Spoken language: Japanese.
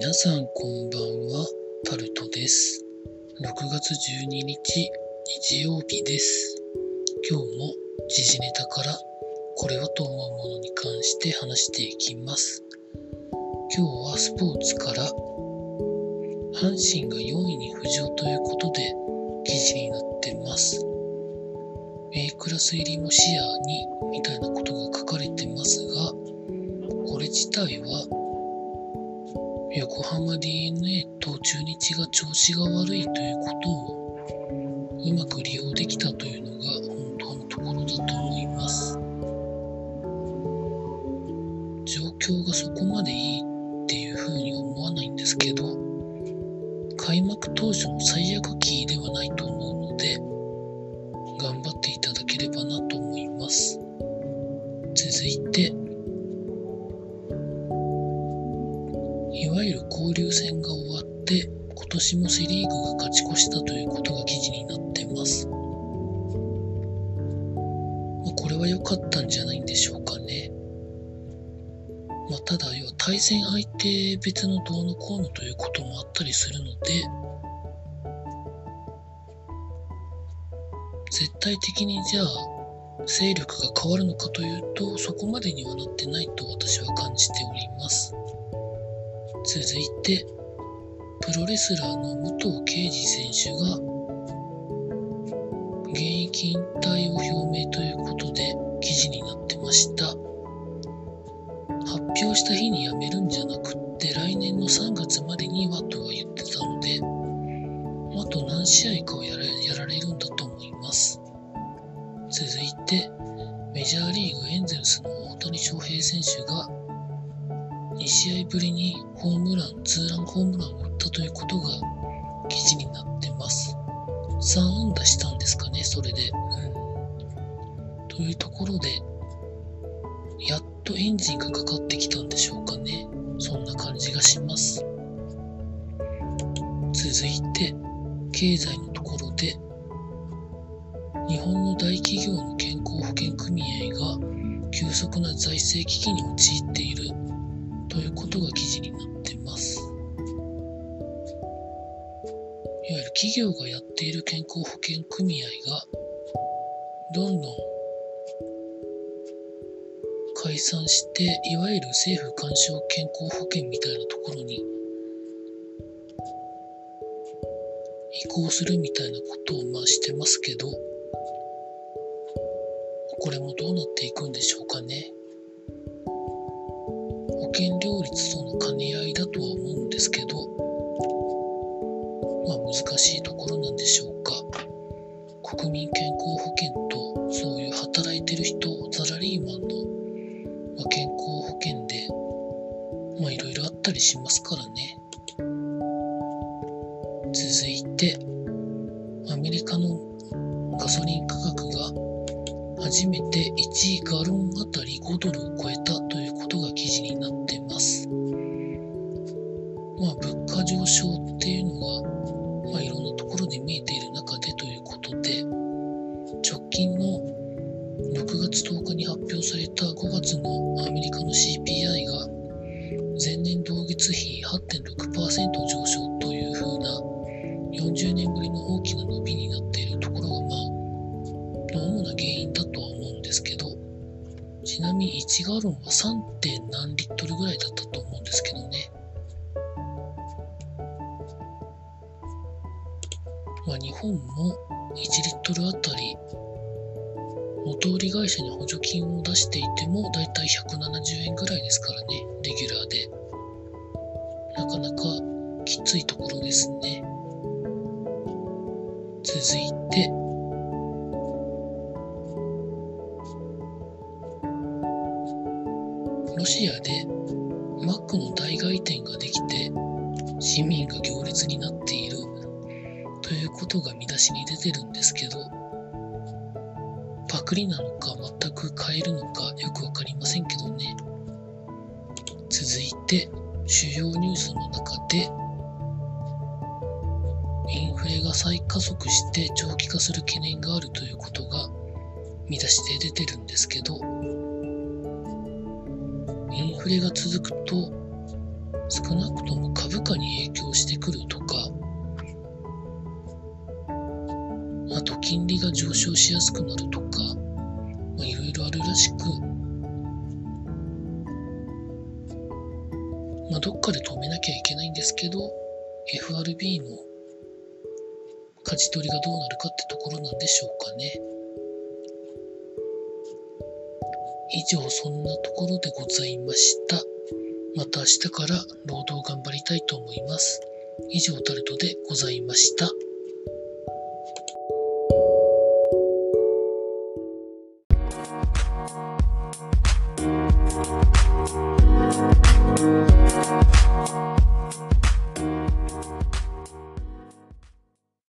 皆さんこんばんは、タルトです。6月12日、日曜日です。今日も時事ネタからこれはと思うものに関して話していきます。今日はスポーツから阪神が4位に浮上ということで記事になってます。A クラス入りも視野にみたいなことが書かれてますが、これ自体は横浜 DeNA と中日が調子が悪いということをうまく利用できたというのが本当のところだと思います。状況がそこまでいいっていうふうに思わないんですけど、開幕当初の最悪が終わって、今年もセ・リーグが勝ち越したということが記事になってます。まあ、これは良かったんじゃないんでしょうかね。まあ、ただ、要は対戦相手別のどうのこうのということもあったりするので、絶対的にじゃあ、勢力が変わるのかというと、そこまでにはなってないと私は感じております。続いて、プロレスラーの武藤敬司選手が、現役引退を表明ということで記事になってました。発表した日に辞めるんじゃなくって、来年の3月までにはとは言ってたので、あと何試合かをやらやられるんだと思います。続いて、メジャーリーグエンゼルスの大谷翔平選手が試合ぶりにホームラン、ツーランホームランを打ったということが記事になってます。3安打したんですかね、それで。うん、というところで、やっとエンジンがかかってきたんでしょうかね。そんな感じがします。続いて、経済のところで、日本の大企業の健康保険組合が急速な財政危機に陥っているということが記事になってます。いわゆる企業がやっている健康保険組合がどんどん解散して、いわゆる政府干渉健康保険みたいなところに移行するみたいなことをまあしてますけど、これもどうなっていくんでしょうかね。保険料率との兼ね合いだとは思うんですけど、まあ難しいところなんでしょうか。国民健康保険とそういう働いてる人、サラリーマンの、まあ、健康保険で、まあいろいろあったりしますからね。続いて、アメリカのガソリン価格が初めて1ガロンあたり5ドルを超えたということが記事になってます。まあ物価上昇っていうのが、まあ、いろんなところで見えている中でということで、直近の6月10日に発表された5月のアメリカの CPI が前年同月比8.6%ちなみに1ガロンは 3. 点何リットルぐらいだったと思うんですけどね。まあ、日本も1リットルあたり元売り会社に補助金を出していてもだいたい170円ぐらいですからね、レギュラーで。なかなかきついところですね。続いて、シアでマックの代替店ができて市民が行列になっている。ということが見出しに出てるんですけどパクリなのか全く変えるのかよくわかりませんけどね。続いて主要ニュースの中でインフレが再加速して長期化する懸念があるということが見出しで出てるんですけどインフレが続くと少なくとも株価に影響してくるとか、あと金利が上昇しやすくなるとか、いろいろあるらしく、まあ、どっかで止めなきゃいけないんですけど、FRB の舵取りがどうなるかってところなんでしょうかね。以上そんなところでございました。また明日から労働頑張りたいと思います。以上タルトでございました。